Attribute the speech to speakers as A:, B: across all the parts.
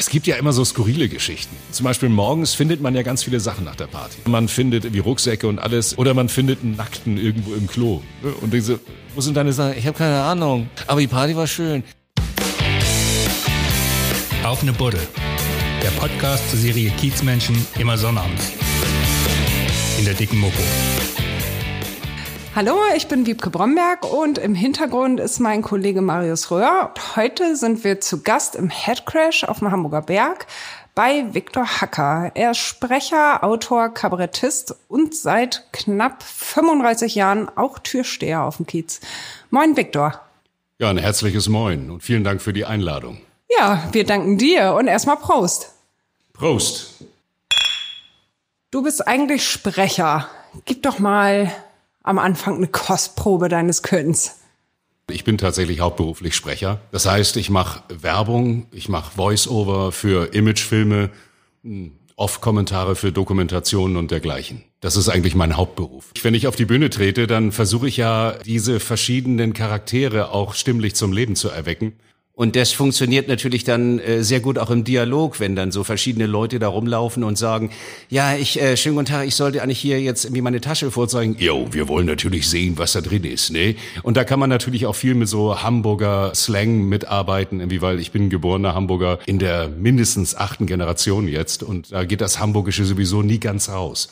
A: Es gibt ja immer so skurrile Geschichten. Zum Beispiel morgens findet man ja ganz viele Sachen nach der Party. Man findet wie Rucksäcke und alles. Oder man findet einen Nackten irgendwo im Klo. Und so, wo sind deine Sachen? Ich habe keine Ahnung. Aber die Party war schön.
B: Auf eine Buddel. Der Podcast zur Serie Kiezmenschen immer sonnabends. In der dicken Mopo.
C: Hallo, ich bin Wiebke Bromberg und im Hintergrund ist mein Kollege Marius Röhr. Heute sind wir zu Gast im Headcrash auf dem Hamburger Berg bei Viktor Hacker. Er ist Sprecher, Autor, Kabarettist und seit knapp 35 Jahren auch Türsteher auf dem Kiez. Moin, Viktor.
A: Ja, ein herzliches Moin und vielen Dank für die Einladung.
C: Ja, wir danken dir und erstmal Prost.
A: Prost.
C: Du bist eigentlich Sprecher. Gib doch mal am Anfang eine Kostprobe deines Könnens?
A: Ich bin tatsächlich hauptberuflich Sprecher. Das heißt, ich mache Werbung, ich mache Voice-Over für Imagefilme, hm, Off-Kommentare für Dokumentationen und dergleichen. Das ist eigentlich mein Hauptberuf. Wenn ich auf die Bühne trete, dann versuche ich ja, diese verschiedenen Charaktere auch stimmlich zum Leben zu erwecken.
D: Und das funktioniert natürlich dann äh, sehr gut auch im Dialog, wenn dann so verschiedene Leute da rumlaufen und sagen, ja, ich, äh, schönen guten Tag, ich sollte eigentlich hier jetzt irgendwie meine Tasche vorzeigen. Jo, wir wollen natürlich sehen, was da drin ist, ne? Und da kann man natürlich auch viel mit so Hamburger Slang mitarbeiten, irgendwie, weil ich bin geborener Hamburger in der mindestens achten Generation jetzt und da geht das Hamburgische sowieso nie ganz raus.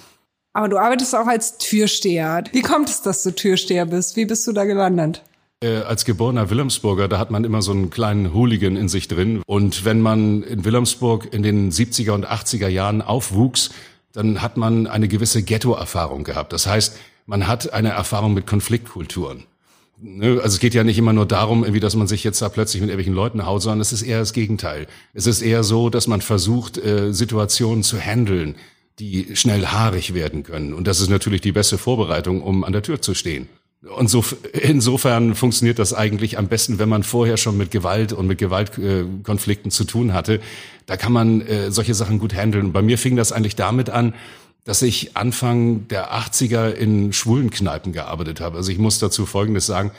C: Aber du arbeitest auch als Türsteher. Wie kommt es, dass du Türsteher bist? Wie bist du da gelandet?
A: Äh, als geborener Wilhelmsburger, da hat man immer so einen kleinen Hooligan in sich drin. Und wenn man in Wilhelmsburg in den 70er und 80er Jahren aufwuchs, dann hat man eine gewisse Ghetto-Erfahrung gehabt. Das heißt, man hat eine Erfahrung mit Konfliktkulturen. Ne, also es geht ja nicht immer nur darum, irgendwie, dass man sich jetzt da plötzlich mit irgendwelchen Leuten haut, sondern es ist eher das Gegenteil. Es ist eher so, dass man versucht, äh, Situationen zu handeln, die schnell haarig werden können. Und das ist natürlich die beste Vorbereitung, um an der Tür zu stehen. Und so, insofern funktioniert das eigentlich am besten, wenn man vorher schon mit Gewalt und mit Gewaltkonflikten äh, zu tun hatte. Da kann man äh, solche Sachen gut handeln. Und bei mir fing das eigentlich damit an, dass ich Anfang der 80er in schwulen Kneipen gearbeitet habe. Also ich muss dazu Folgendes sagen.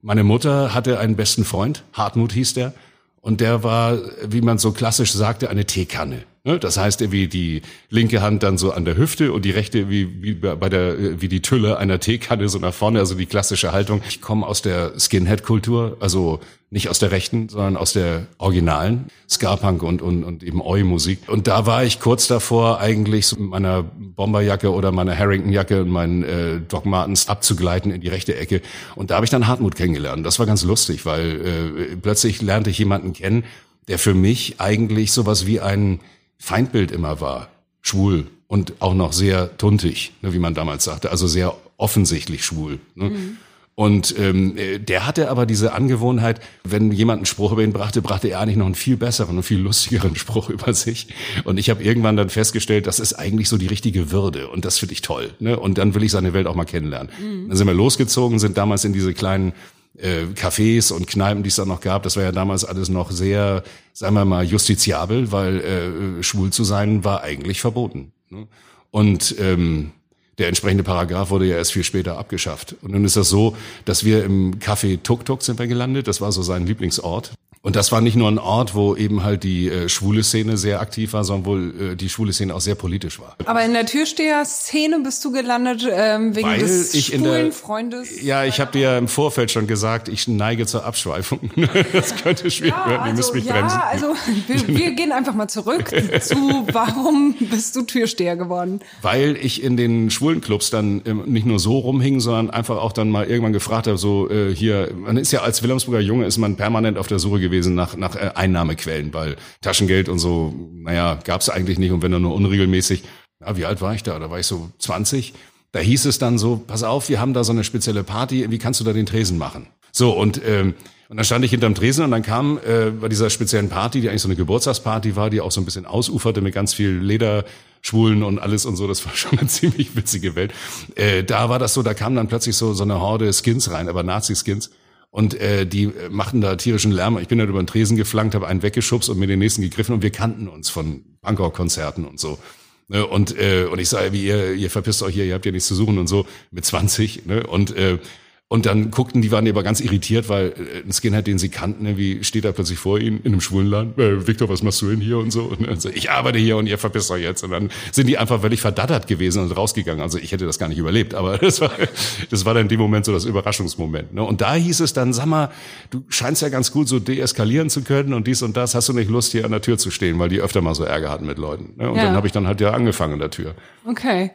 A: Meine Mutter hatte einen besten Freund, Hartmut hieß der, und der war, wie man so klassisch sagte, eine Teekanne. Ne? Das heißt, wie die linke Hand dann so an der Hüfte und die rechte wie, wie bei der wie die Tülle einer Teekanne so nach vorne, also die klassische Haltung. Ich komme aus der Skinhead-Kultur, also nicht aus der rechten, sondern aus der originalen Ska-Punk und, und, und eben Oi-Musik. Und da war ich kurz davor, eigentlich so mit meiner Bomberjacke oder meiner Harrington-Jacke und meinen äh, Doc Martens abzugleiten in die rechte Ecke. Und da habe ich dann Hartmut kennengelernt. Das war ganz lustig, weil äh, plötzlich lernte ich jemanden kennen, der für mich eigentlich sowas wie ein Feindbild immer war. Schwul und auch noch sehr tuntig, ne, wie man damals sagte, also sehr offensichtlich schwul. Ne? Mhm. Und ähm, der hatte aber diese Angewohnheit, wenn jemand einen Spruch über ihn brachte, brachte er eigentlich noch einen viel besseren und viel lustigeren Spruch über sich. Und ich habe irgendwann dann festgestellt, das ist eigentlich so die richtige Würde und das finde ich toll. Ne? Und dann will ich seine Welt auch mal kennenlernen. Mhm. Dann sind wir losgezogen, sind damals in diese kleinen äh, Cafés und Kneipen, die es da noch gab, das war ja damals alles noch sehr, sagen wir mal, justiziabel, weil äh, schwul zu sein war eigentlich verboten. Ne? Und ähm, der entsprechende Paragraph wurde ja erst viel später abgeschafft. Und nun ist das so, dass wir im Café Tuk Tuk sind wir gelandet. Das war so sein Lieblingsort. Und das war nicht nur ein Ort, wo eben halt die äh, schwule Szene sehr aktiv war, sondern wo äh, die schwule Szene auch sehr politisch war.
C: Aber in der Türsteher-Szene bist du gelandet ähm, wegen
A: Weil
C: des
A: ich
C: schwulen
A: in der,
C: Freundes?
A: Ja, ich habe dir im Vorfeld schon gesagt, ich neige zur Abschweifung. das könnte schwierig
C: ja,
A: werden, ihr
C: also,
A: müsst mich
C: ja,
A: bremsen.
C: also wir, wir gehen einfach mal zurück zu, warum bist du Türsteher geworden?
A: Weil ich in den schwulen Clubs dann ähm, nicht nur so rumhing, sondern einfach auch dann mal irgendwann gefragt habe, so äh, hier, man ist ja als Wilhelmsburger Junge, ist man permanent auf der Suche gewesen nach, nach äh, Einnahmequellen, weil Taschengeld und so, naja, gab es eigentlich nicht und wenn dann nur unregelmäßig. Ja, wie alt war ich da? Da war ich so 20. Da hieß es dann so, pass auf, wir haben da so eine spezielle Party, wie kannst du da den Tresen machen? So, und, ähm, und dann stand ich hinterm Tresen und dann kam äh, bei dieser speziellen Party, die eigentlich so eine Geburtstagsparty war, die auch so ein bisschen ausuferte mit ganz viel Lederschwulen und alles und so, das war schon eine ziemlich witzige Welt. Äh, da war das so, da kam dann plötzlich so, so eine Horde Skins rein, aber Nazi-Skins. Und äh, die äh, machten da tierischen Lärm. Ich bin dann über den Tresen geflankt, habe einen weggeschubst und mir den nächsten gegriffen und wir kannten uns von Punkrock-Konzerten und so. Ne? Und, äh, und ich sage, wie ihr, ihr verpisst euch hier, ihr habt ja nichts zu suchen und so mit 20. Ne? Und, äh, Und dann guckten die, waren die aber ganz irritiert, weil äh, ein Skinhead, den sie kannten, irgendwie steht da plötzlich vor ihnen in einem Schwulenladen. Äh, Victor, was machst du denn hier und so? Und dann so, ich arbeite hier und ihr verpisst euch jetzt. Und dann sind die einfach völlig verdattert gewesen und rausgegangen. Also ich hätte das gar nicht überlebt, aber das war, das war dann in dem Moment so das Überraschungsmoment. Ne? Und da hieß es dann, sag mal, du scheinst ja ganz gut so deeskalieren zu können und dies und das. Hast du nicht Lust, hier an der Tür zu stehen, weil die öfter mal so Ärger hatten mit Leuten. Ne? Und ja. dann habe ich dann halt ja angefangen an der Tür.
C: Okay.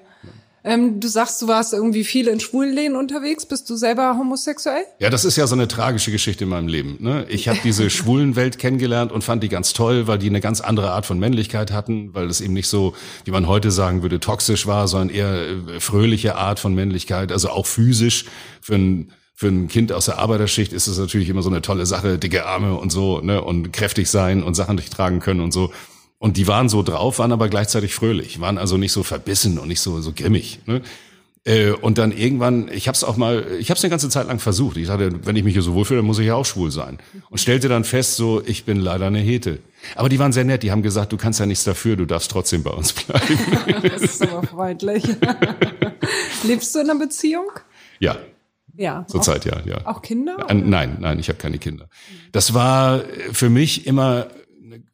C: Ähm, du sagst, du warst irgendwie viel in Schwulenläden unterwegs. Bist du selber homosexuell?
A: Ja, das ist ja so eine tragische Geschichte in meinem Leben. Ne? Ich habe diese Schwulenwelt kennengelernt und fand die ganz toll, weil die eine ganz andere Art von Männlichkeit hatten, weil es eben nicht so, wie man heute sagen würde, toxisch war, sondern eher äh, fröhliche Art von Männlichkeit, also auch physisch für ein für ein Kind aus der Arbeiterschicht ist es natürlich immer so eine tolle Sache, dicke Arme und so, ne, und kräftig sein und Sachen durchtragen können und so. Und die waren so drauf, waren aber gleichzeitig fröhlich, waren also nicht so verbissen und nicht so, so grimmig. Ne? Äh, und dann irgendwann, ich habe es auch mal, ich habe es eine ganze Zeit lang versucht. Ich dachte, wenn ich mich hier so wohlfühle, dann muss ich ja auch schwul sein. Und stellte dann fest, so, ich bin leider eine Hete. Aber die waren sehr nett. Die haben gesagt, du kannst ja nichts dafür, du darfst trotzdem bei uns bleiben.
C: das ist aber freundlich. Lebst du in einer Beziehung?
A: Ja.
C: Ja.
A: Zurzeit ja, ja.
C: Auch Kinder?
A: Oder? Nein, nein, ich habe keine Kinder. Das war für mich immer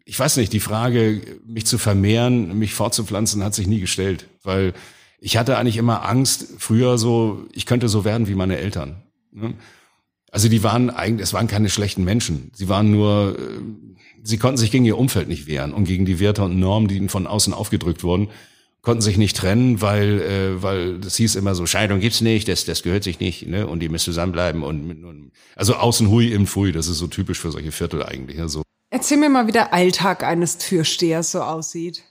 A: ich weiß nicht, die Frage, mich zu vermehren, mich fortzupflanzen, hat sich nie gestellt, weil ich hatte eigentlich immer Angst, früher so, ich könnte so werden wie meine Eltern. Ne? Also die waren eigentlich, es waren keine schlechten Menschen. Sie waren nur, äh, sie konnten sich gegen ihr Umfeld nicht wehren und gegen die Werte und Normen, die ihnen von außen aufgedrückt wurden, konnten sich nicht trennen, weil, äh, weil das hieß immer so, Scheidung gibt's nicht, das, das gehört sich nicht, ne? Und die müssen zusammenbleiben und, und also außen hui im Pfui, das ist so typisch für solche Viertel eigentlich. Also
C: Erzähl mir mal, wie der Alltag eines Türstehers so aussieht.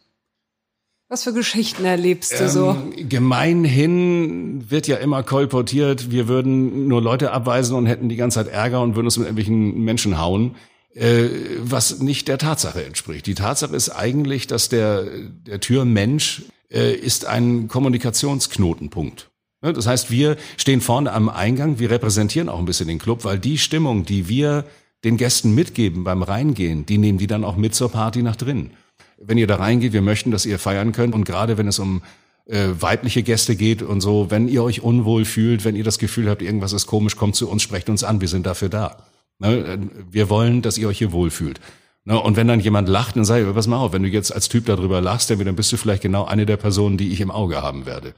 C: Was für Geschichten erlebst du so?
A: Ähm, gemeinhin wird ja immer kolportiert, wir würden nur Leute abweisen und hätten die ganze Zeit Ärger und würden uns mit irgendwelchen Menschen hauen, äh, was nicht der Tatsache entspricht. Die Tatsache ist eigentlich, dass der, der Türmensch äh, ist ein Kommunikationsknotenpunkt. Ne, das heißt, wir stehen vorne am Eingang, wir repräsentieren auch ein bisschen den Club, weil die Stimmung, die wir den Gästen mitgeben beim Reingehen, die nehmen die dann auch mit zur Party nach drinnen. Wenn ihr da reingeht, wir möchten, dass ihr feiern könnt und gerade wenn es um äh, weibliche Gäste geht und so, wenn ihr euch unwohl fühlt, wenn ihr das Gefühl habt, irgendwas ist komisch, kommt zu uns, sprecht uns an, wir sind dafür da. Ne? Wir wollen, dass ihr euch hier wohlfühlt. Ne? Und wenn dann jemand lacht, dann sag ich, pass mal auf, wenn du jetzt als Typ darüber lachst, dann bist du vielleicht genau eine der Personen, die ich im Auge haben werde.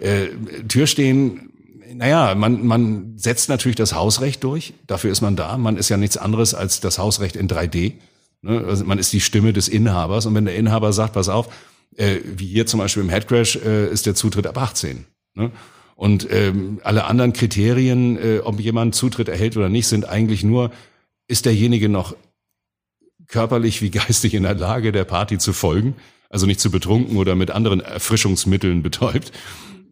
A: Äh, Türstehen naja, man, man setzt natürlich das Hausrecht durch. Dafür ist man da. Man ist ja nichts anderes als das Hausrecht in 3D. Ne? Also man ist die Stimme des Inhabers. Und wenn der Inhaber sagt, pass auf, äh, wie hier zum Beispiel im Headcrash, äh, ist der Zutritt ab 18. Ne? Und ähm, alle anderen Kriterien, äh, ob jemand Zutritt erhält oder nicht, sind eigentlich nur, ist derjenige noch körperlich wie geistig in der Lage, der Party zu folgen, also nicht zu betrunken oder mit anderen Erfrischungsmitteln betäubt.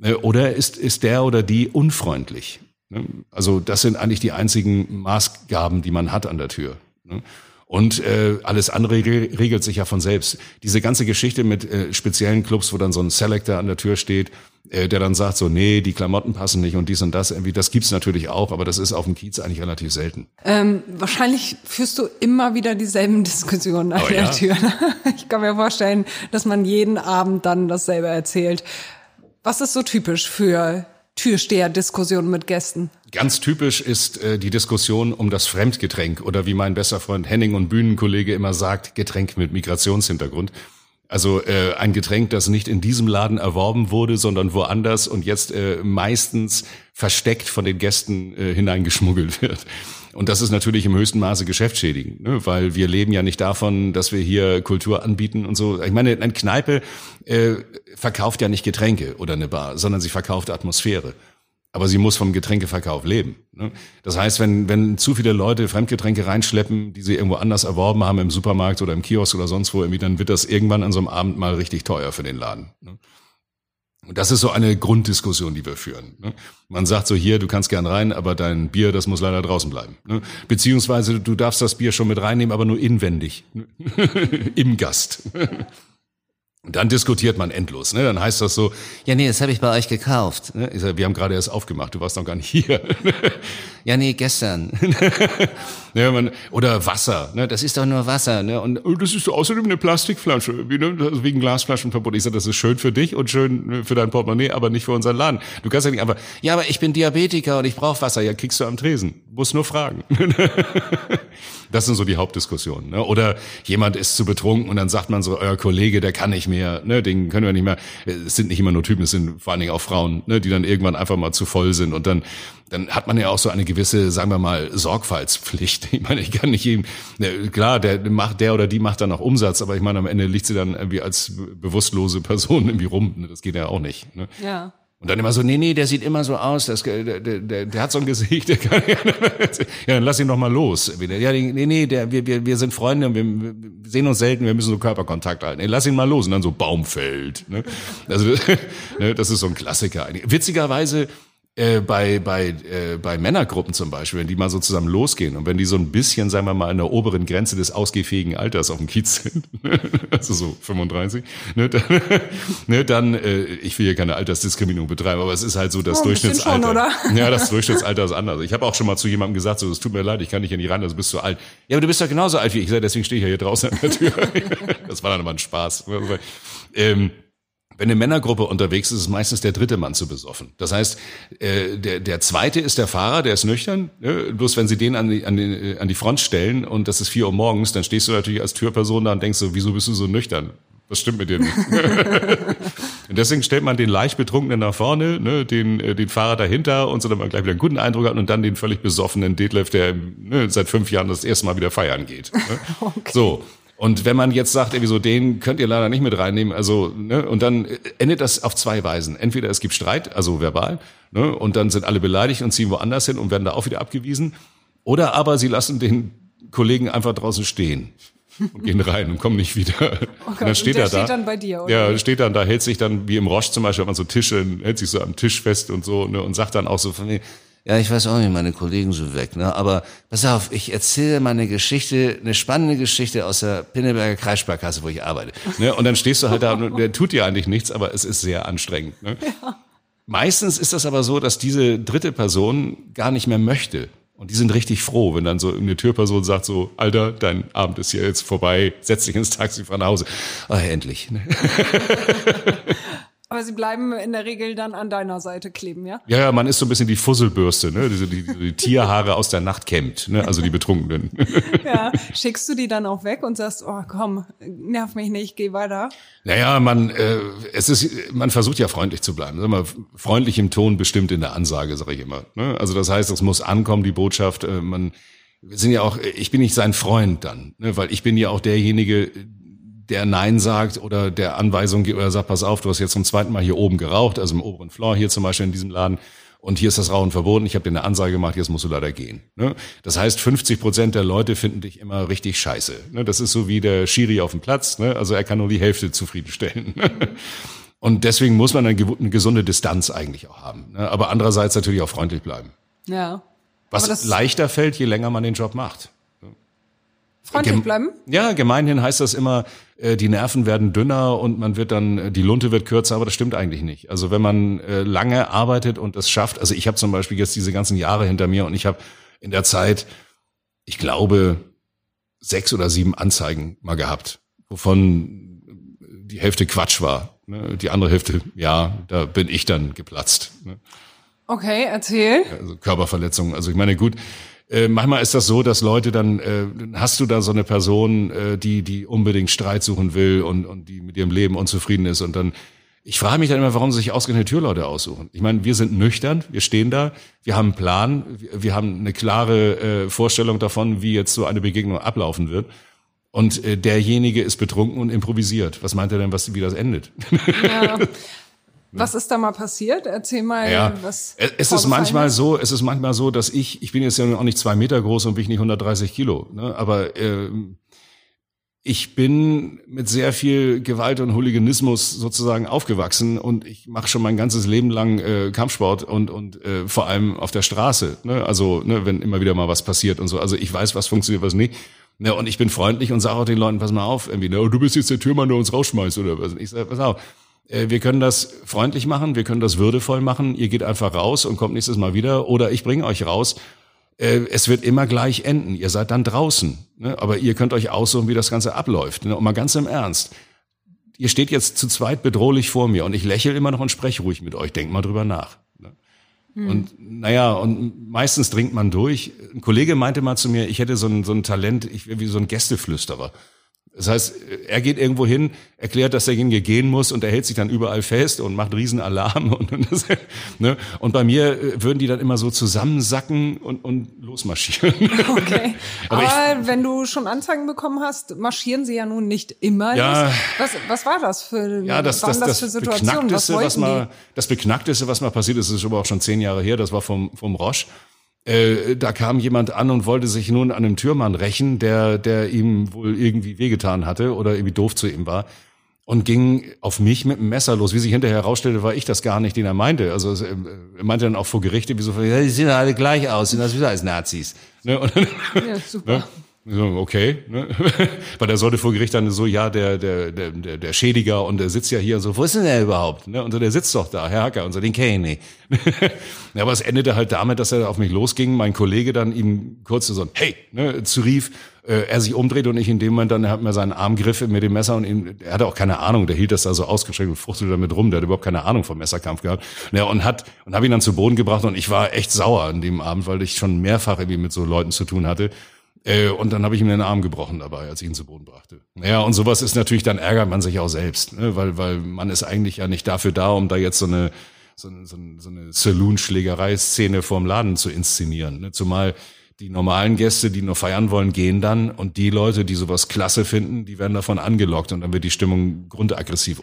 A: Äh, oder ist, ist der oder die unfreundlich? Ne? Also das sind eigentlich die einzigen Maßgaben, die man hat an der Tür. Ne? Und äh, alles andere regelt sich ja von selbst. Diese ganze Geschichte mit äh, speziellen Clubs, wo dann so ein Selector an der Tür steht, äh, der dann sagt so, nee, die Klamotten passen nicht und dies und das, irgendwie, das gibt's natürlich auch, aber das ist auf dem Kiez eigentlich relativ selten.
C: Ähm, wahrscheinlich führst du immer wieder dieselben Diskussionen an oh, der ja? Tür. Ne? Ich kann mir vorstellen, dass man jeden Abend dann dasselbe erzählt. Was ist so typisch für Türsteher-Diskussionen mit Gästen?
A: Ganz typisch ist äh, die Diskussion um das Fremdgetränk oder wie mein bester Freund Henning und Bühnenkollege immer sagt, Getränk mit Migrationshintergrund. Also äh, ein Getränk, das nicht in diesem Laden erworben wurde, sondern woanders und jetzt äh, meistens versteckt von den Gästen äh, hineingeschmuggelt wird. Und das ist natürlich im höchsten Maße geschäftsschädigend, ne? weil wir leben ja nicht davon, dass wir hier Kultur anbieten und so. Ich meine, eine Kneipe äh, verkauft ja nicht Getränke oder eine Bar, sondern sie verkauft Atmosphäre. Aber sie muss vom Getränkeverkauf leben. Ne? Das heißt, wenn, wenn zu viele Leute Fremdgetränke reinschleppen, die sie irgendwo anders erworben haben, im Supermarkt oder im Kiosk oder sonst wo, irgendwie, dann wird das irgendwann an so einem Abend mal richtig teuer für den Laden. Ne? Und das ist so eine Grunddiskussion, die wir führen. Ne? Man sagt so hier, du kannst gern rein, aber dein Bier, das muss leider draußen bleiben. Beziehungsweise du darfst das Bier schon mit reinnehmen, aber nur inwendig, im Gast. Und dann diskutiert man endlos. Ne? Dann heißt das so, ja nee, das habe ich bei euch gekauft. Ne? Ich sag, wir haben gerade erst aufgemacht, du warst noch gar nicht hier. ja nee, gestern. ja, man, oder Wasser, ne? das ist doch nur Wasser. Ne? Und oh, das ist außerdem eine Plastikflasche, wie, ne? Also wegen Glasflaschenverbot. Ich sage, das ist schön für dich und schön ne, für dein Portemonnaie, aber nicht für unseren Laden. Du kannst ja nicht einfach, ja, aber ich bin Diabetiker und ich brauche Wasser. Ja, kriegst du am Tresen. Muss nur fragen. das sind so die Hauptdiskussionen. Ne? Oder jemand ist zu betrunken und dann sagt man so, euer Kollege, der kann nicht mehr ne, den können wir nicht mehr. Es sind nicht immer nur Typen, es sind vor allen Dingen auch Frauen, ne, die dann irgendwann einfach mal zu voll sind und dann dann hat man ja auch so eine gewisse, sagen wir mal, Sorgfaltspflicht. Ich meine, ich kann nicht jedem, ne, klar, der macht, der oder die macht dann auch Umsatz, aber ich meine, am Ende liegt sie dann irgendwie als bewusstlose Person irgendwie rum. Ne, das geht ja auch nicht. Ne? Ja. Und dann immer so, nee, nee, der sieht immer so aus, das, der, der, der hat so ein Gesicht, der kann, ja, dann lass ihn doch mal los. Ja, nee, nee, der, wir, wir, wir sind Freunde, wir, wir sehen uns selten, wir müssen so Körperkontakt halten. Nee, lass ihn mal los. Und dann so Baumfeld. Ne? Also ne, das ist so ein Klassiker. Witzigerweise äh, bei, bei, äh, bei Männergruppen zum Beispiel, wenn die mal so zusammen losgehen und wenn die so ein bisschen, sagen wir mal, an der oberen Grenze des ausgehfähigen Alters auf dem Kiez sind, also so 35, ne, dann, ne, dann äh, ich will hier keine Altersdiskriminierung betreiben, aber es ist halt so das oh, Durchschnittsalter. Schon, oder? Ja, das Durchschnittsalter ist anders. Ich habe auch schon mal zu jemandem gesagt, so, es tut mir leid, ich kann nicht hier nicht ran, also bist du alt. Ja, aber du bist doch genauso alt wie ich. Deswegen stehe ich ja hier draußen an der Tür. das war dann immer ein Spaß. Ähm, wenn eine Männergruppe unterwegs ist, ist meistens der dritte Mann zu besoffen. Das heißt, äh, der, der zweite ist der Fahrer, der ist nüchtern. Ne? Bloß wenn sie den an die, an, die, an die Front stellen und das ist vier Uhr morgens, dann stehst du natürlich als Türperson da und denkst so, wieso bist du so nüchtern? Was stimmt mit dir nicht? und deswegen stellt man den leicht Betrunkenen nach vorne, ne, den, äh, den Fahrer dahinter und so, dass man gleich wieder einen guten Eindruck hat und dann den völlig besoffenen Detlef, der ne, seit fünf Jahren das erste Mal wieder feiern geht. Ne? Okay. So. Und wenn man jetzt sagt, irgendwie so, den könnt ihr leider nicht mit reinnehmen, also, ne, und dann endet das auf zwei Weisen. Entweder es gibt Streit, also verbal, ne, und dann sind alle beleidigt und ziehen woanders hin und werden da auch wieder abgewiesen. Oder aber sie lassen den Kollegen einfach draußen stehen und gehen rein und kommen nicht wieder. Oh Gott, und dann steht und er da. Steht dann bei dir, oder? Ja, steht dann da, hält sich dann wie im Roche zum Beispiel, hat man so Tische, hält sich so am Tisch fest und so, ne, und sagt dann auch so von, nee, ja, ich weiß auch nicht, meine Kollegen sind weg, ne? Aber pass auf, ich erzähle meine Geschichte, eine spannende Geschichte aus der Pinneberger Kreissparkasse, wo ich arbeite. Ne? Und dann stehst du halt da und der tut dir eigentlich nichts, aber es ist sehr anstrengend. Ne? Ja. Meistens ist das aber so, dass diese dritte Person gar nicht mehr möchte. Und die sind richtig froh, wenn dann so eine Türperson sagt so, Alter, dein Abend ist hier jetzt vorbei, setz dich ins Taxi, fahr nach Hause. Ah, endlich. Ne?
C: Aber sie bleiben in der Regel dann an deiner Seite kleben, ja?
A: Ja, ja, man ist so ein bisschen die Fusselbürste, ne? Die, die, die Tierhaare aus der Nacht kämmt, ne? Also die Betrunkenen.
C: ja, schickst du die dann auch weg und sagst, oh komm, nerv mich nicht, geh weiter.
A: Naja, man, äh, es ist, man versucht ja freundlich zu bleiben. Sag mal, freundlich im Ton bestimmt in der Ansage, sage ich immer. Ne? Also das heißt, es muss ankommen, die Botschaft. Äh, man, wir sind ja auch, ich bin nicht sein Freund dann, ne? weil ich bin ja auch derjenige, der Nein sagt oder der Anweisung gibt oder sagt, pass auf, du hast jetzt zum zweiten Mal hier oben geraucht, also im oberen Floor hier zum Beispiel in diesem Laden, und hier ist das Rauchen verboten, ich habe dir eine Ansage gemacht, jetzt musst du leider gehen. Ne? Das heißt, 50 Prozent der Leute finden dich immer richtig scheiße. Ne? Das ist so wie der Schiri auf dem Platz, ne? also er kann nur die Hälfte zufriedenstellen. Und deswegen muss man eine gesunde Distanz eigentlich auch haben. Aber andererseits natürlich auch freundlich bleiben.
C: Ja.
A: Was leichter fällt, je länger man den Job macht.
C: Freundlich bleiben?
A: Ja, gemeinhin heißt das immer, äh, die Nerven werden dünner und man wird dann, äh, die Lunte wird kürzer, aber das stimmt eigentlich nicht. Also wenn man äh, lange arbeitet und es schafft, also ich habe zum Beispiel jetzt diese ganzen Jahre hinter mir und ich habe in der Zeit, ich glaube, sechs oder sieben Anzeigen mal gehabt, wovon die Hälfte Quatsch war. Ne? Die andere Hälfte, ja, da bin ich dann geplatzt. Ne?
C: Okay, erzähl.
A: Also Körperverletzungen. Also ich meine, gut, äh, manchmal ist das so, dass Leute dann, äh, hast du da so eine Person, äh, die, die unbedingt Streit suchen will und, und die mit ihrem Leben unzufrieden ist und dann, ich frage mich dann immer, warum sie sich ausgerechnet Türleute aussuchen. Ich meine, wir sind nüchtern, wir stehen da, wir haben einen Plan, wir, wir haben eine klare äh, Vorstellung davon, wie jetzt so eine Begegnung ablaufen wird. Und äh, derjenige ist betrunken und improvisiert. Was meint er denn, was, wie das endet?
C: Ja. Was ist da mal passiert? Erzähl mal,
A: ja, was. Es ist manchmal ist. so, es ist manchmal so, dass ich, ich bin jetzt ja auch nicht zwei Meter groß und wiege nicht 130 Kilo, ne? aber äh, ich bin mit sehr viel Gewalt und Hooliganismus sozusagen aufgewachsen und ich mache schon mein ganzes Leben lang äh, Kampfsport und und äh, vor allem auf der Straße. Ne? Also ne, wenn immer wieder mal was passiert und so. Also ich weiß, was funktioniert, was nicht. Ja, und ich bin freundlich und sage auch den Leuten, pass mal auf, irgendwie, ne, du bist jetzt der Türmann, der uns rausschmeißt oder was. Ich sage, pass auf, äh, wir können das freundlich machen, wir können das würdevoll machen. Ihr geht einfach raus und kommt nächstes Mal wieder oder ich bringe euch raus. Äh, es wird immer gleich enden. Ihr seid dann draußen. Ne? Aber ihr könnt euch aussuchen, wie das Ganze abläuft. Ne? Und mal ganz im Ernst. Ihr steht jetzt zu zweit bedrohlich vor mir und ich lächle immer noch und spreche ruhig mit euch. Denkt mal drüber nach. Ne? Hm. Und naja, und meistens dringt man durch. Ein Kollege meinte mal zu mir, ich hätte so ein, so ein Talent, ich wäre wie so ein Gästeflüsterer. Das heißt, er geht irgendwo hin, erklärt, dass derjenige gehen muss und er hält sich dann überall fest und macht Riesenalarm. Und, und, das, ne? und bei mir äh, würden die dann immer so zusammensacken und, und losmarschieren.
C: Okay. Aber, Aber ich, wenn du schon Anzeigen bekommen hast, marschieren sie ja nun nicht immer.
A: Ja,
C: was, was war das für,
A: ja, das, das, das, das Beknackteste, was, was mal, das Beknackteste, was mal passiert ist, ist aber auch schon zehn Jahre her, das war vom, vom Roche. Äh, da kam jemand an und wollte sich nun an einem Türmann rächen, der, der ihm wohl irgendwie wehgetan hatte oder irgendwie doof zu ihm war und ging auf mich mit dem Messer los. Wie sich hinterher herausstellte, war ich das gar nicht, den er meinte. Also äh, er meinte dann auch vor Gerichte, wieso, die sehen alle gleich aus, sind das wieder als Nazis. Ne? Und, ja, super. Ne? Okay, ne? weil der sollte vor Gericht dann so, ja, der, der, der, der Schädiger und der sitzt ja hier und so, wo ist denn der überhaupt? Ne? Und so, der sitzt doch da, Herr Hacker, und so, den kenne ich nicht. ja, aber es endete halt damit, dass er auf mich losging, mein Kollege dann ihm kurz so, hey, ne, zurief, äh, er sich umdreht und ich in dem Moment dann, er hat mir seinen Arm griff mit dem Messer und ihm, er hatte auch keine Ahnung, der hielt das da so ausgestreckt und fuchtelte damit rum, der hat überhaupt keine Ahnung vom Messerkampf gehabt. Ja, und hat, und habe ihn dann zu Boden gebracht und ich war echt sauer an dem Abend, weil ich schon mehrfach irgendwie mit so Leuten zu tun hatte. Äh, und dann habe ich ihm den Arm gebrochen dabei, als ich ihn zu Boden brachte. Ja, und sowas ist natürlich, dann ärgert man sich auch selbst, ne? weil, weil man ist eigentlich ja nicht dafür da, um da jetzt so eine, so eine, so eine Saloon-Schlägerei-Szene vorm Laden zu inszenieren. Ne? Zumal die normalen Gäste, die nur feiern wollen, gehen dann und die Leute, die sowas klasse finden, die werden davon angelockt und dann wird die Stimmung grundaggressiv.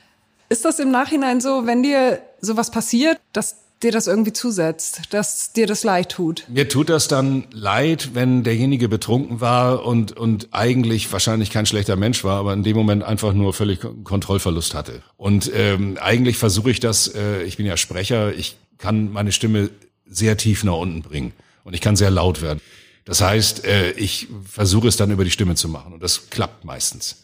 C: Ist das im Nachhinein so, wenn dir sowas passiert, dass dir das irgendwie zusetzt, dass dir das leid tut.
A: Mir tut das dann leid, wenn derjenige betrunken war und, und eigentlich wahrscheinlich kein schlechter Mensch war, aber in dem Moment einfach nur völlig Kontrollverlust hatte. Und ähm, eigentlich versuche ich das, äh, ich bin ja Sprecher, ich kann meine Stimme sehr tief nach unten bringen und ich kann sehr laut werden. Das heißt, äh, ich versuche es dann über die Stimme zu machen und das klappt meistens.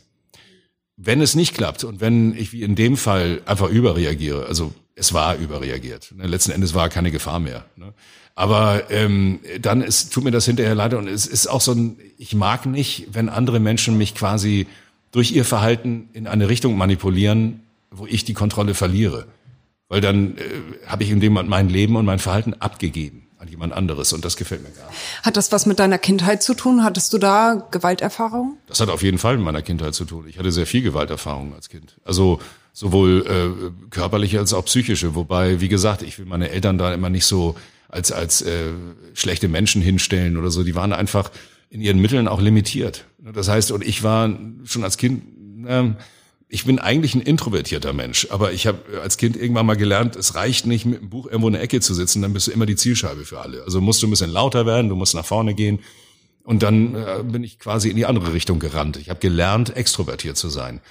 A: Wenn es nicht klappt und wenn ich wie in dem Fall einfach überreagiere, also es war überreagiert. Ne, letzten Endes war keine Gefahr mehr. Ne. Aber ähm, dann ist, tut mir das hinterher leid und es ist auch so ein, ich mag nicht, wenn andere Menschen mich quasi durch ihr Verhalten in eine Richtung manipulieren, wo ich die Kontrolle verliere. Weil dann äh, habe ich in dem Moment mein Leben und mein Verhalten abgegeben an jemand anderes und das gefällt mir gar nicht.
C: Hat das was mit deiner Kindheit zu tun? Hattest du da Gewalterfahrung?
A: Das hat auf jeden Fall mit meiner Kindheit zu tun. Ich hatte sehr viel Gewalterfahrung als Kind. Also sowohl äh, körperliche als auch psychische. Wobei, wie gesagt, ich will meine Eltern da immer nicht so als als äh, schlechte Menschen hinstellen oder so. Die waren einfach in ihren Mitteln auch limitiert. Das heißt, und ich war schon als Kind, ähm, ich bin eigentlich ein introvertierter Mensch, aber ich habe als Kind irgendwann mal gelernt, es reicht nicht, mit einem Buch irgendwo in der Ecke zu sitzen, dann bist du immer die Zielscheibe für alle. Also musst du ein bisschen lauter werden, du musst nach vorne gehen. Und dann äh, bin ich quasi in die andere Richtung gerannt. Ich habe gelernt, extrovertiert zu sein.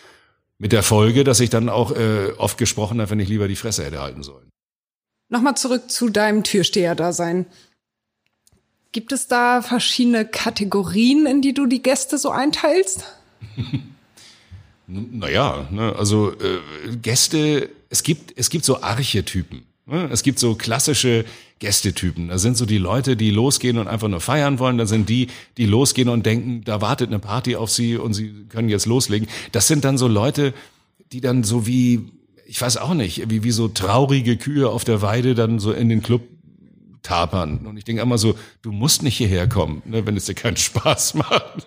A: Mit der Folge, dass ich dann auch äh, oft gesprochen habe, wenn ich lieber die Fresse hätte halten sollen.
C: Nochmal zurück zu deinem Türsteher-Dasein. Gibt es da verschiedene Kategorien, in die du die Gäste so einteilst?
A: naja, ne, also äh, Gäste, es gibt, es gibt so Archetypen. Ne? Es gibt so klassische Gästetypen. Da sind so die Leute, die losgehen und einfach nur feiern wollen. Da sind die, die losgehen und denken, da wartet eine Party auf sie und sie können jetzt loslegen. Das sind dann so Leute, die dann so wie, ich weiß auch nicht, wie, wie so traurige Kühe auf der Weide dann so in den Club tapern. Und ich denke immer so, du musst nicht hierher kommen, ne, wenn es dir keinen Spaß macht.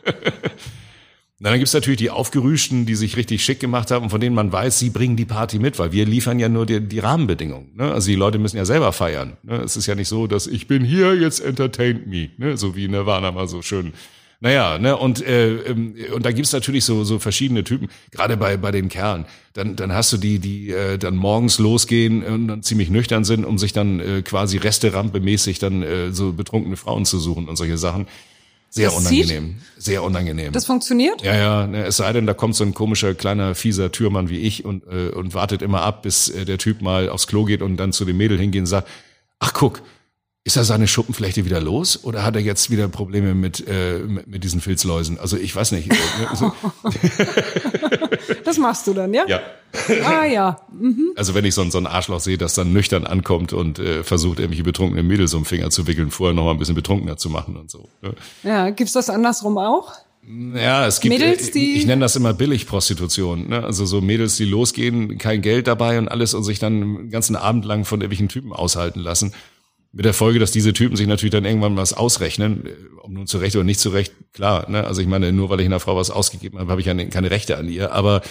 A: Na, dann gibt's natürlich die Aufgerüschten, die sich richtig schick gemacht haben, von denen man weiß, sie bringen die Party mit, weil wir liefern ja nur die, die Rahmenbedingungen. Ne? Also die Leute müssen ja selber feiern. Ne? Es ist ja nicht so, dass ich bin hier, jetzt entertaint me, ne? so wie Nirvana mal so schön. Naja, ne, und, äh, ähm, und da gibt's natürlich so, so verschiedene Typen, gerade bei, bei den Kerlen. Dann, dann hast du die, die äh, dann morgens losgehen und dann ziemlich nüchtern sind, um sich dann äh, quasi Resterampe-mäßig dann äh, so betrunkene Frauen zu suchen und solche Sachen. Sehr das unangenehm. Zieht? Sehr unangenehm.
C: Das funktioniert?
A: Ja, ja. Ne, es sei denn, da kommt so ein komischer kleiner fieser Türmann wie ich und, äh, und wartet immer ab, bis äh, der Typ mal aufs Klo geht und dann zu dem Mädel hingehen und sagt, ach guck, ist er seine Schuppenflechte wieder los oder hat er jetzt wieder Probleme mit, äh, mit, diesen Filzläusen? Also ich weiß nicht. Also
C: das machst du dann, ja?
A: Ja.
C: Ah ja. Mhm.
A: Also wenn ich so, ein so ein Arschloch sehe, das dann nüchtern ankommt und äh, versucht, irgendwelche betrunkene Mädels um den Finger zu wickeln, vorher noch mal ein bisschen betrunkener zu machen und so. Ne?
C: Ja, gibt's das andersrum auch?
A: Ja, es gibt,
C: Mädels,
A: äh,
C: die-
A: ich nenne das immer Billigprostitution. Ne? Also so Mädels, die losgehen, kein Geld dabei und alles und sich dann den ganzen Abend lang von irgendwelchen Typen aushalten lassen. Mit der Folge, dass diese Typen sich natürlich dann irgendwann was ausrechnen, äh, ob nun zurecht oder nicht zurecht, klar. Ne? Also ich meine, nur weil ich einer Frau was ausgegeben habe, habe ich ja keine Rechte an ihr. Aber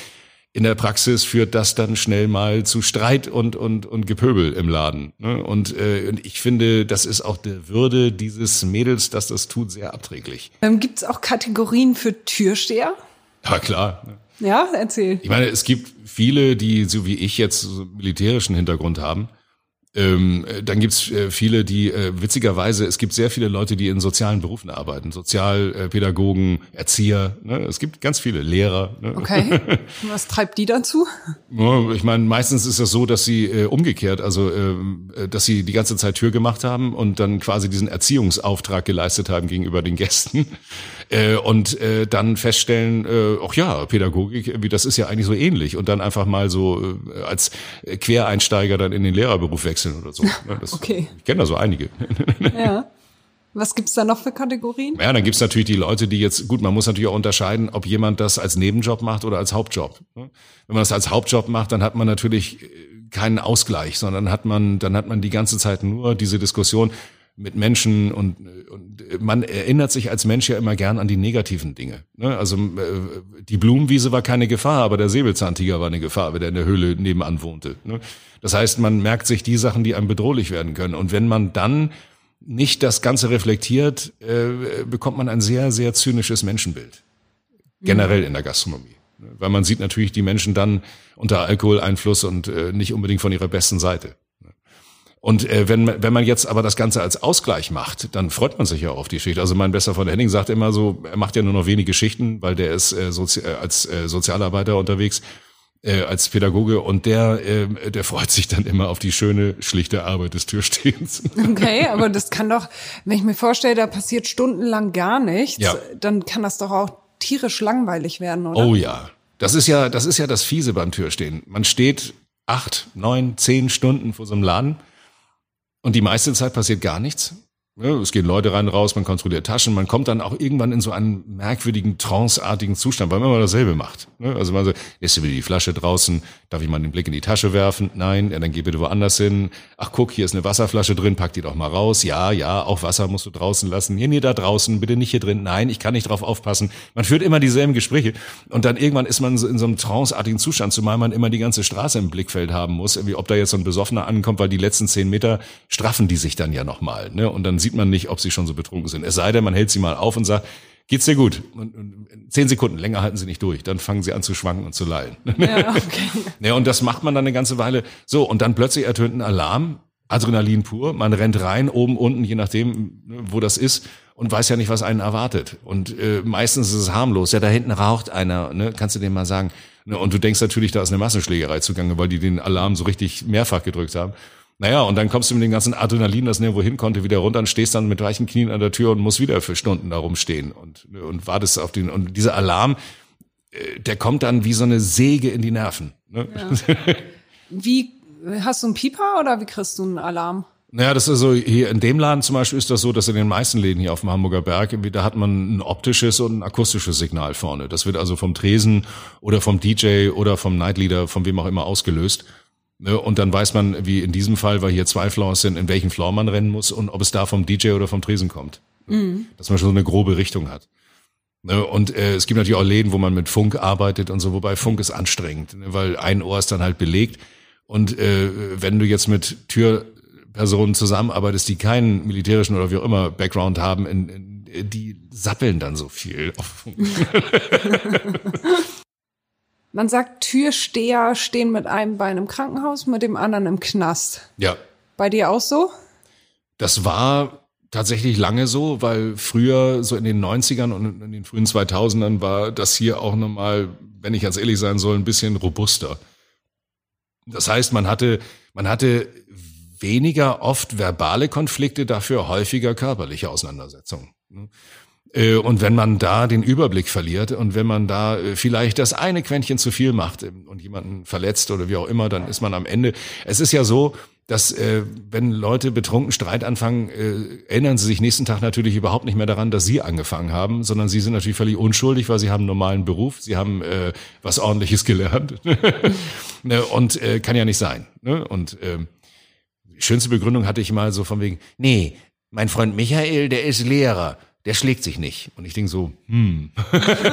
A: in der Praxis führt das dann schnell mal zu Streit und und und Gepöbel im Laden. Ne? Und, äh, und ich finde, das ist auch der Würde dieses Mädels, dass das tut, sehr abträglich.
C: Ähm, gibt's auch Kategorien für Türsteher?
A: Ja klar. Ne?
C: Ja, erzähl.
A: Ich meine, es gibt viele, die so wie ich jetzt so militärischen Hintergrund haben. Ähm, äh, dann gibt's äh, viele, die äh, witzigerweise, es gibt sehr viele Leute, die in sozialen Berufen arbeiten, Sozialpädagogen, Erzieher. Ne? Es gibt ganz viele Lehrer. Ne?
C: Okay. Was treibt die dazu?
A: Ja, ich meine, meistens ist das so, dass sie äh, umgekehrt, also ähm, äh, dass sie die ganze Zeit Tür gemacht haben und dann quasi diesen Erziehungsauftrag geleistet haben gegenüber den Gästen äh, und äh, dann feststellen, äh, ach ja, Pädagogik, wie das ist ja eigentlich so ähnlich und dann einfach mal so äh, als Quereinsteiger dann in den Lehrerberuf wechseln oder so. Ne, Das,
C: Okay.
A: Ich kenne da so einige.
C: Ja. Was gibt's da noch für Kategorien?
A: Ja, dann gibt's natürlich die Leute, die jetzt, gut, man muss natürlich auch unterscheiden, ob jemand das als Nebenjob macht oder als Hauptjob. ne? Wenn man das als Hauptjob macht, dann hat man natürlich äh, keinen Ausgleich, sondern hat man, dann hat man die ganze Zeit nur diese Diskussion mit Menschen und, und man erinnert sich als Mensch ja immer gern an die negativen Dinge. ne? Also äh, die Blumenwiese war keine Gefahr, aber der Säbelzahntiger war eine Gefahr, wenn der in der Höhle nebenan wohnte. ne? Das heißt, man merkt sich die Sachen, die einem bedrohlich werden können. Und wenn man dann nicht das Ganze reflektiert, äh, bekommt man ein sehr, sehr zynisches Menschenbild. Generell in der Gastronomie. Weil man sieht natürlich die Menschen dann unter Alkoholeinfluss und äh, nicht unbedingt von ihrer besten Seite. Und äh, wenn, man- wenn man jetzt aber das Ganze als Ausgleich macht, dann freut man sich ja auch auf die Schicht. Also mein bester Freund Henning sagt immer so, er macht ja nur noch wenige Schichten, weil der ist äh, sozi äh, als äh, Sozialarbeiter unterwegs, äh, als Pädagoge und der, äh, der freut sich dann immer auf die schöne, schlichte Arbeit des Türstehens.
C: Okay, aber das kann doch, wenn ich mir vorstelle, da passiert stundenlang gar nichts,
A: Ja.
C: dann kann das doch auch tierisch langweilig werden, oder?
A: Oh ja, das ist ja, das ist ja das Fiese beim Türstehen. Man steht acht, neun, zehn Stunden vor so einem Laden und die meiste Zeit passiert gar nichts. Ja, es gehen Leute rein, raus, man kontrolliert Taschen, man kommt dann auch irgendwann in so einen merkwürdigen, tranceartigen Zustand, weil man immer dasselbe macht. Ne? Also man so, lässt du wieder die Flasche draußen, darf ich mal den Blick in die Tasche werfen? Nein, ja, dann geh bitte woanders hin. Ach guck, hier ist eine Wasserflasche drin, pack die doch mal raus. Ja, ja, auch Wasser musst du draußen lassen. Nee, nee, da draußen, bitte nicht hier drin. Nein, ich kann nicht drauf aufpassen. Man führt immer dieselben Gespräche und dann irgendwann ist man in so einem tranceartigen Zustand, zumal man immer die ganze Straße im Blickfeld haben muss, irgendwie, ob da jetzt so ein Besoffener ankommt, weil die letzten zehn Meter straffen die sich dann ja nochmal. Ne? Und dann sieht man nicht, ob sie schon so betrunken sind. Es sei denn, man hält sie mal auf und sagt, geht's dir gut? Und, und zehn Sekunden, länger halten sie nicht durch. Dann fangen sie an zu schwanken und zu lallen.
C: Ja, okay.
A: Ja, und das macht man dann eine ganze Weile. So, und dann plötzlich ertönt ein Alarm, Adrenalin pur, man rennt rein, oben, unten, je nachdem, wo das ist, und weiß ja nicht, was einen erwartet. Und äh, meistens ist es harmlos. Ja, da hinten raucht einer, ne? kannst du dem mal sagen. Ne? Und du denkst natürlich, da ist eine Massenschlägerei zugange, weil die den Alarm so richtig mehrfach gedrückt haben. Naja, und dann kommst du mit dem ganzen Adrenalin, das nirgendwo hin konnte, wieder runter und stehst dann mit weichen Knien an der Tür und musst wieder für Stunden da rumstehen und, und wartest auf den, und dieser Alarm, äh, der kommt dann wie so eine Säge in die Nerven. Ne?
C: Wie, hast du einen Pieper oder wie kriegst du einen Alarm?
A: Naja, das ist so, hier in dem Laden zum Beispiel ist das so, dass in den meisten Läden hier auf dem Hamburger Berg, da hat man ein optisches und ein akustisches Signal vorne. Das wird also vom Tresen oder vom DJ oder vom Nightleader, von wem auch immer ausgelöst. Ne, Und dann weiß man, wie in diesem Fall, weil hier zwei Floors sind, in welchen Floor man rennen muss und ob es da vom DJ oder vom Tresen kommt. Dass man schon so eine grobe Richtung hat. Ne, Und äh, es gibt natürlich auch Läden, wo man mit Funk arbeitet und so, wobei Funk ist anstrengend, ne, weil ein Ohr ist dann halt belegt. Und äh, wenn du jetzt mit Türpersonen zusammenarbeitest, die keinen militärischen oder wie auch immer Background haben, in, in, die sappeln dann so viel auf Funk.
C: Man sagt, Türsteher stehen mit einem Bein im Krankenhaus, mit dem anderen im Knast.
A: Ja,
C: Bei dir auch so?
A: Das war tatsächlich lange so, weil früher, so in den 90ern und in den frühen 2000ern, war das hier auch nochmal, wenn ich ganz ehrlich sein soll, ein bisschen robuster. Das heißt, man hatte, man hatte weniger oft verbale Konflikte, dafür häufiger körperliche Auseinandersetzungen. Äh, und wenn man da den Überblick verliert und wenn man da äh, vielleicht das eine Quäntchen zu viel macht ähm, und jemanden verletzt oder wie auch immer, dann ist man am Ende. Es ist ja so, dass äh, wenn Leute betrunken Streit anfangen, äh, erinnern sie sich nächsten Tag natürlich überhaupt nicht mehr daran, dass sie angefangen haben, sondern sie sind natürlich völlig unschuldig, weil sie haben einen normalen Beruf, sie haben äh, was Ordentliches gelernt ne, und äh, kann ja nicht sein. Ne? Und äh, schönste Begründung hatte ich mal so von wegen, nee, mein Freund Michael, der ist Lehrer der schlägt sich nicht. Und ich denke so, hm,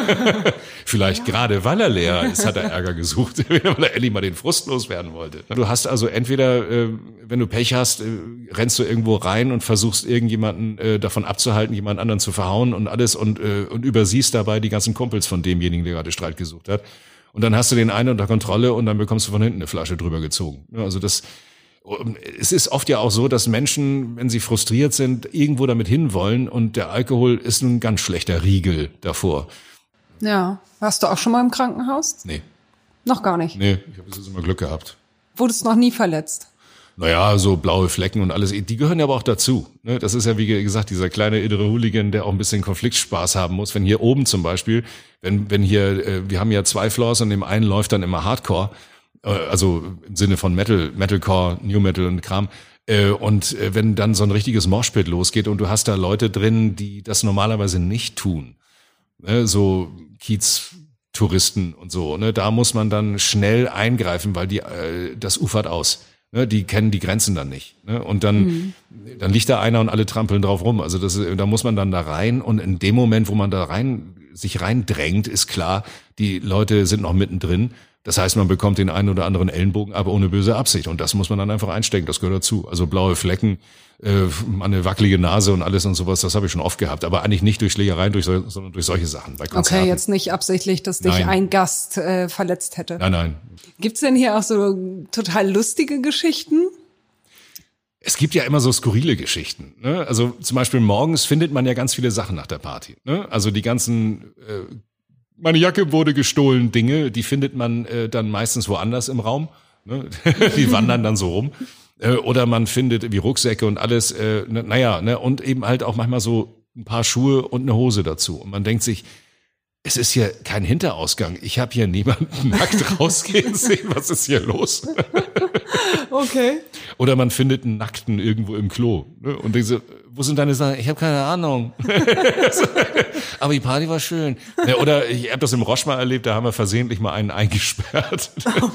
A: vielleicht ja. gerade weil er Lehrer ist, hat er Ärger gesucht, weil er endlich mal den Frust loswerden wollte. Du hast also entweder, äh, wenn du Pech hast, äh, rennst du irgendwo rein und versuchst irgendjemanden äh, davon abzuhalten, jemand anderen zu verhauen und alles und, und übersiehst dabei die ganzen Kumpels von demjenigen, der gerade Streit gesucht hat. Und dann hast du den einen unter Kontrolle und dann bekommst du von hinten eine Flasche drüber gezogen. Also das, es ist oft ja auch so, dass Menschen, wenn sie frustriert sind, irgendwo damit hinwollen und der Alkohol ist ein ganz schlechter Riegel davor.
C: Ja. Warst du auch schon mal im Krankenhaus?
A: Nee.
C: Noch gar nicht?
A: Nee, ich habe jetzt immer Glück gehabt.
C: Wurdest noch nie verletzt?
A: Naja, so blaue Flecken und alles, die gehören ja aber auch dazu. Ne? Das ist ja, wie gesagt, dieser kleine innere Hooligan, der auch ein bisschen Konfliktspaß haben muss. Wenn hier oben zum Beispiel, wenn, wenn hier, äh, wir haben ja zwei Floors und dem einen läuft dann immer Hardcore, also im Sinne von Metal, Metalcore, New Metal und Kram. Äh, und äh, wenn dann so ein richtiges Moshpit losgeht und du hast da Leute drin, die das normalerweise nicht tun, ne, so Kiez-Touristen und so, ne, da muss man dann schnell eingreifen, weil die das ufert aus. Ne, die kennen die Grenzen dann nicht. Und dann, mhm. dann liegt da einer und alle trampeln drauf rum. Also das, da muss man dann da rein und in dem Moment, wo man da rein sich reindrängt, ist klar, die Leute sind noch mittendrin das heißt, man bekommt den einen oder anderen Ellenbogen, aber ohne böse Absicht. Und das muss man dann einfach einstecken. Das gehört dazu. Also blaue Flecken, äh, eine wackelige Nase und alles und sowas, das habe ich schon oft gehabt. Aber eigentlich nicht durch Schlägereien, durch, sondern durch solche Sachen. Bei.
C: Okay, jetzt nicht absichtlich, dass dich nein. ein Gast äh, verletzt hätte.
A: Nein, nein.
C: Gibt's denn hier auch so total lustige Geschichten?
A: Es gibt ja immer so skurrile Geschichten. Ne? Also zum Beispiel morgens findet man ja ganz viele Sachen nach der Party. Ne? Also die ganzen äh, meine Jacke wurde gestohlen, Dinge, die findet man äh, dann meistens woanders im Raum. Ne? die wandern dann so rum. Äh, oder man findet wie Rucksäcke und alles, äh, naja, ne? und eben halt auch manchmal so ein paar Schuhe und eine Hose dazu. Und man denkt sich, es ist hier kein Hinterausgang. Ich habe hier niemanden nackt rausgehen sehen. Was ist hier los?
C: okay.
A: Oder man findet einen Nackten irgendwo im Klo. Ne? Und diese, wo sind deine Sachen? Ich habe keine Ahnung. Aber die Party war schön. Ne, oder ich habe das im Roche mal erlebt, da haben wir versehentlich mal einen eingesperrt. Oh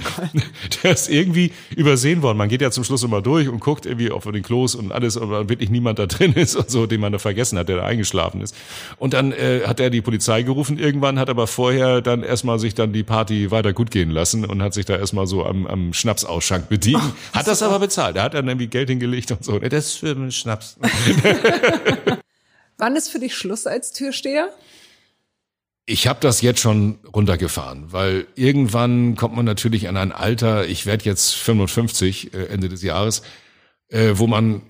A: der ist irgendwie übersehen worden. Man geht ja zum Schluss immer durch und guckt irgendwie auf den Klos und alles, ob wirklich niemand da drin ist und so, den man da vergessen hat, der da eingeschlafen ist. Und dann äh, hat er die Polizei gerufen irgendwann, hat aber vorher dann erstmal sich dann die Party weiter gut gehen lassen und hat sich da erstmal so am, am Schnapsausschank bedient. Oh, hat das aber bezahlt. Er hat dann irgendwie Geld hingelegt und so. Das ist für einen Schnaps.
C: Wann ist für dich Schluss als Türsteher?
A: Ich habe das jetzt schon runtergefahren, weil irgendwann kommt man natürlich an ein Alter, ich werde jetzt 55 äh, Ende des Jahres, äh, wo man, äh,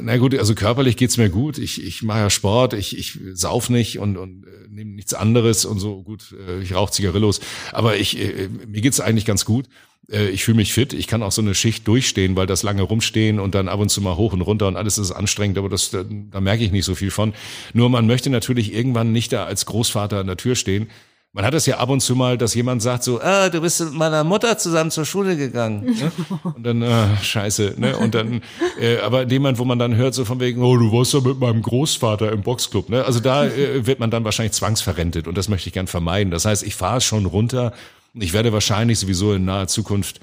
A: na gut, also körperlich geht's mir gut, ich, ich mache ja Sport, ich, ich sauf nicht und, und äh, nehme nichts anderes und so, gut, äh, ich rauche Zigarillos, aber ich, äh, mir geht's eigentlich ganz gut. äh, ich fühle mich fit, ich kann auch so eine Schicht durchstehen, weil das lange rumstehen und dann ab und zu mal hoch und runter und alles ist anstrengend, aber das, da, da merke ich nicht so viel von. Nur man möchte natürlich irgendwann nicht da als Großvater an der Tür stehen. Man hat es ja ab und zu mal, dass jemand sagt so, ah, du bist mit meiner Mutter zusammen zur Schule gegangen. Ne? Und dann, ah, scheiße. Ne? Und dann, äh, aber jemand, wo man dann hört so von wegen, oh, du warst ja mit meinem Großvater im Boxclub. Ne? Also da äh, wird man dann wahrscheinlich zwangsverrentet und das möchte ich gern vermeiden. Das heißt, ich fahre schon runter ich werde wahrscheinlich sowieso in naher Zukunft,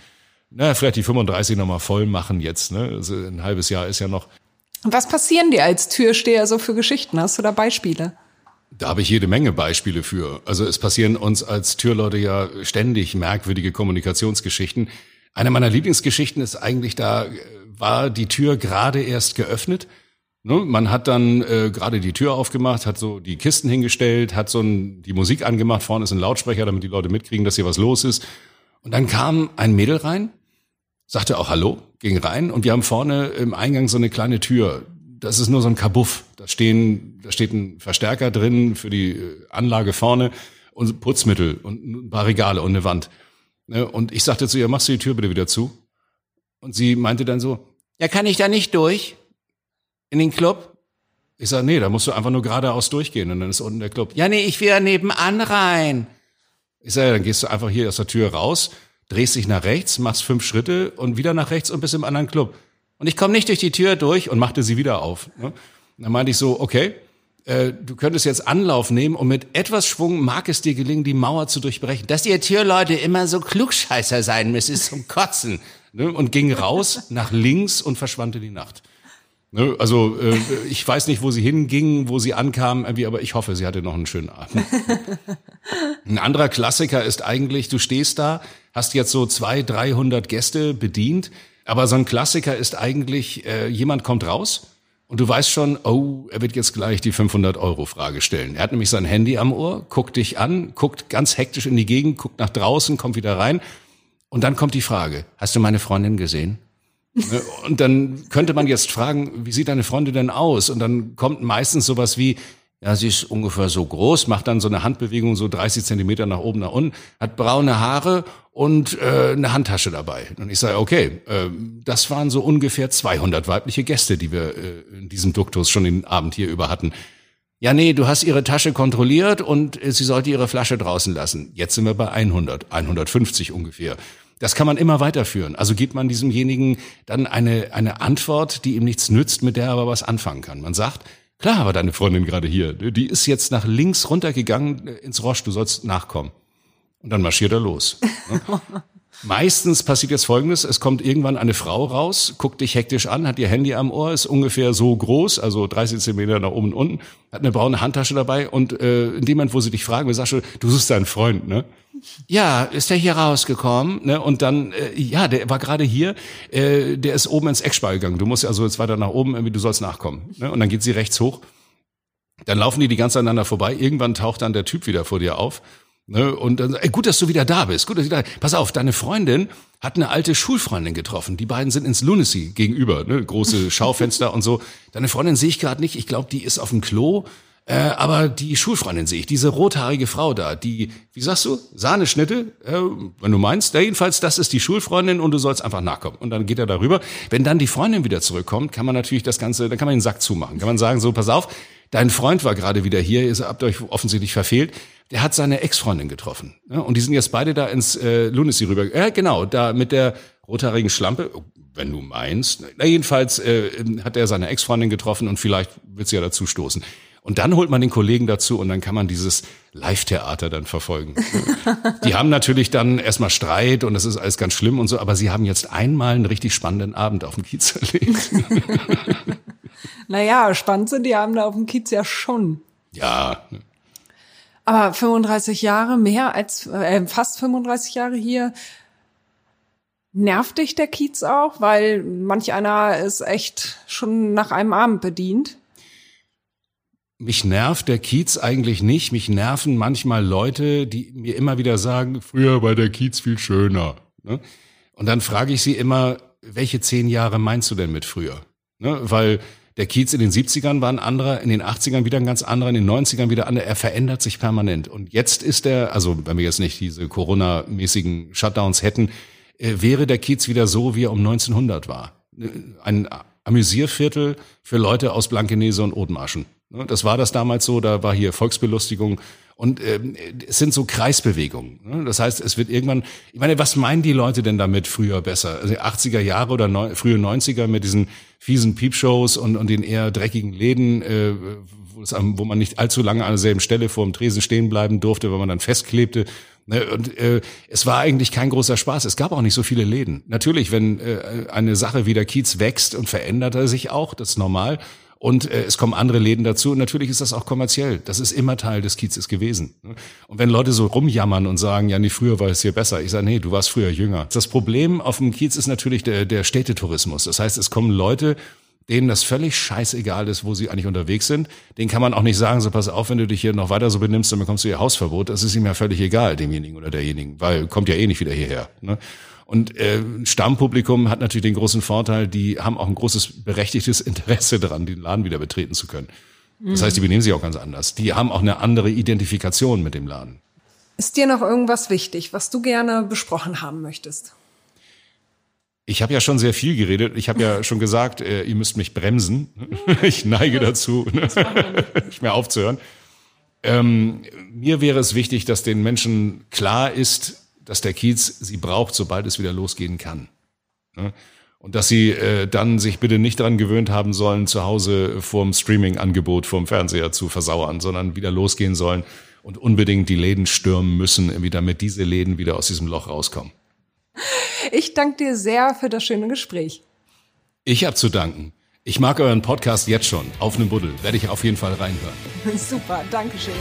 A: na, vielleicht die 35 nochmal voll machen jetzt, ne? Also ein halbes Jahr ist ja noch.
C: Was passieren dir als Türsteher so für Geschichten? Hast du da Beispiele?
A: Da habe ich jede Menge Beispiele für. Also es passieren uns als Türleute ja ständig merkwürdige Kommunikationsgeschichten. Eine meiner Lieblingsgeschichten ist eigentlich, da war die Tür gerade erst geöffnet Ne? Man hat dann äh, gerade die Tür aufgemacht, hat so die Kisten hingestellt, hat so ein, die Musik angemacht, vorne ist ein Lautsprecher, damit die Leute mitkriegen, dass hier was los ist. Und dann kam ein Mädel rein, sagte auch Hallo, ging rein und wir haben vorne im Eingang so eine kleine Tür. Das ist nur so ein Kabuff. Da stehen, da steht ein Verstärker drin für die äh, Anlage vorne und Putzmittel und ein paar Regale und eine Wand. Ne? Und ich sagte zu ihr, machst du die Tür bitte wieder zu? Und sie meinte dann so,
D: Ja, kann ich da nicht durch? In den Club?
A: Ich sage, nee, da musst du einfach nur geradeaus durchgehen und dann ist unten der Club.
D: Ja, nee, ich will ja nebenan rein.
A: Ich sage, dann gehst du einfach hier aus der Tür raus, drehst dich nach rechts, machst fünf Schritte und wieder nach rechts und bist im anderen Club.
D: Und ich komme nicht durch die Tür durch
A: und machte sie wieder auf. Ne? Dann meinte ich so, okay, äh, du könntest jetzt Anlauf nehmen und mit etwas Schwung mag es dir gelingen, die Mauer zu durchbrechen.
D: Dass ihr Türleute immer so Klugscheißer sein müssen, ist zum Kotzen.
A: Ne? Und ging raus nach links und verschwand in die Nacht. Ne? Also äh, ich weiß nicht, wo sie hinging, wo sie ankam, aber ich hoffe, sie hatte noch einen schönen Abend. Ein anderer Klassiker ist eigentlich, du stehst da, hast jetzt so zwei, dreihundert Gäste bedient, aber so ein Klassiker ist eigentlich, äh, jemand kommt raus und du weißt schon, oh, er wird jetzt gleich die 500-Euro-Frage stellen. Er hat nämlich sein Handy am Ohr, guckt dich an, guckt ganz hektisch in die Gegend, guckt nach draußen, kommt wieder rein. Und dann kommt die Frage, hast du meine Freundin gesehen? Ne, und dann könnte man jetzt fragen, wie sieht deine Freundin denn aus? Und dann kommt meistens sowas wie, ja, sie ist ungefähr so groß, macht dann so eine Handbewegung, so 30 Zentimeter nach oben, nach unten, hat braune Haare und äh, eine Handtasche dabei. Und ich sage, okay, äh, das waren so ungefähr 200 weibliche Gäste, die wir äh, in diesem Duktus schon den Abend hier über hatten. Ja, nee, du hast ihre Tasche kontrolliert und äh, sie sollte ihre Flasche draußen lassen. Jetzt sind wir bei 100, 150 ungefähr. Das kann man immer weiterführen. Also gibt man diesemjenigen dann eine, eine Antwort, die ihm nichts nützt, mit der er aber was anfangen kann. Man sagt, klar war deine Freundin gerade hier. Die ist jetzt nach links runtergegangen ins Roche, du sollst nachkommen. Und dann marschiert er los. Meistens passiert jetzt Folgendes, es kommt irgendwann eine Frau raus, guckt dich hektisch an, hat ihr Handy am Ohr, ist ungefähr so groß, also 30 Zentimeter nach oben und unten, hat eine braune Handtasche dabei und äh, in dem Moment, wo sie dich fragen, sagst du, du suchst deinen Freund, ne? Ja, ist der hier rausgekommen, ne? Und dann, äh, ja, der war gerade hier, äh, der ist oben ins Eckspar gegangen. Du musst also jetzt weiter nach oben, irgendwie, du sollst nachkommen. Ne? Und dann geht sie rechts hoch. Dann laufen die die ganz aneinander vorbei. Irgendwann taucht dann der Typ wieder vor dir auf Ne? Und dann, ey, gut, dass du wieder da bist. Gut, dass du da Pass auf, deine Freundin hat eine alte Schulfreundin getroffen. Die beiden sind ins Lunacy gegenüber, ne? große Schaufenster und so. Deine Freundin sehe ich gerade nicht. Ich glaube, die ist auf dem Klo. Äh, aber die Schulfreundin sehe ich, diese rothaarige Frau da, die, wie sagst du, Sahneschnitte, äh, wenn du meinst, ja, jedenfalls, das ist die Schulfreundin und du sollst einfach nachkommen. Und dann geht er darüber. Wenn dann die Freundin wieder zurückkommt, kann man natürlich das Ganze, dann kann man den Sack zumachen. Kann man sagen, so, pass auf, dein Freund war gerade wieder hier, ihr habt euch offensichtlich verfehlt der hat seine Ex-Freundin getroffen. Ja, und die sind jetzt beide da ins äh, Lunacy rüber. Ja, genau, da mit der rothaarigen Schlampe, wenn du meinst. Na, jedenfalls äh, hat er seine Ex-Freundin getroffen und vielleicht wird sie ja dazu stoßen. Und dann holt man den Kollegen dazu und dann kann man dieses Live-Theater dann verfolgen. die haben natürlich dann erstmal Streit und das ist alles ganz schlimm und so, aber sie haben jetzt einmal einen richtig spannenden Abend auf dem Kiez erlebt.
C: naja, spannend sind die Abende auf dem Kiez ja schon.
A: Ja,
C: aber 35 Jahre, mehr als äh, fast 35 Jahre hier, nervt dich der Kiez auch? Weil manch einer ist echt schon nach einem Abend bedient.
A: Mich nervt der Kiez eigentlich nicht. Mich nerven manchmal Leute, die mir immer wieder sagen, früher war der Kiez viel schöner. Ne? Und dann frage ich sie immer, welche zehn Jahre meinst du denn mit früher? Ne? Weil der Kiez in den 70ern war ein anderer, in den 80ern wieder ein ganz anderer, in den 90ern wieder anderer. Er verändert sich permanent. Und jetzt ist er, also wenn wir jetzt nicht diese Corona-mäßigen Shutdowns hätten, äh, wäre der Kiez wieder so, wie er um 1900 war. Ein Amüsierviertel für Leute aus Blankenese und Othmarschen. Ne, das war das damals so, da war hier Volksbelustigung und ähm, es sind so Kreisbewegungen. Ne? Das heißt, es wird irgendwann, ich meine, was meinen die Leute denn damit früher besser? Also 80er Jahre oder neu, frühe 90er mit diesen fiesen Piepshows und, und den eher dreckigen Läden, äh, wo man nicht allzu lange an derselben Stelle vor dem Tresen stehen bleiben durfte, weil man dann festklebte. Ne? Und äh, es war eigentlich kein großer Spaß. Es gab auch nicht so viele Läden. Natürlich, wenn äh, eine Sache wie der Kiez wächst und verändert er sich auch, das ist normal. Und äh, es kommen andere Läden dazu. Und natürlich ist das auch kommerziell. Das ist immer Teil des Kiezes gewesen. Und wenn Leute so rumjammern und sagen, ja, nee, früher war es hier besser. Ich sage, nee, du warst früher jünger. Das Problem auf dem Kiez ist natürlich der, der Städtetourismus. Das heißt, es kommen Leute, denen das völlig scheißegal ist, wo sie eigentlich unterwegs sind. Den kann man auch nicht sagen, so pass auf, wenn du dich hier noch weiter so benimmst, dann bekommst du ihr Hausverbot. Das ist ihm ja völlig egal, demjenigen oder derjenigen, weil kommt ja eh nicht wieder hierher. Ne? Und äh, Stammpublikum hat natürlich den großen Vorteil, die haben auch ein großes berechtigtes Interesse daran, den Laden wieder betreten zu können. Das heißt, die benehmen sich auch ganz anders. Die haben auch eine andere Identifikation mit dem Laden.
C: Ist dir noch irgendwas wichtig, was du gerne besprochen haben möchtest?
A: Ich habe ja schon sehr viel geredet. Ich habe ja schon gesagt, äh, ihr müsst mich bremsen. Ich neige dazu, nicht mehr aufzuhören. Ähm, mir wäre es wichtig, dass den Menschen klar ist, dass der Kiez sie braucht, sobald es wieder losgehen kann. Und dass sie äh, dann sich bitte nicht daran gewöhnt haben sollen, zu Hause vorm Streaming-Angebot, vorm Fernseher zu versauern, sondern wieder losgehen sollen und unbedingt die Läden stürmen müssen, damit diese Läden wieder aus diesem Loch rauskommen.
C: Ich danke dir sehr für das schöne Gespräch.
A: Ich habe zu danken. Ich mag euren Podcast jetzt schon. Auf einem Buddel. Werde ich auf jeden Fall reinhören.
C: Super, Dankeschön.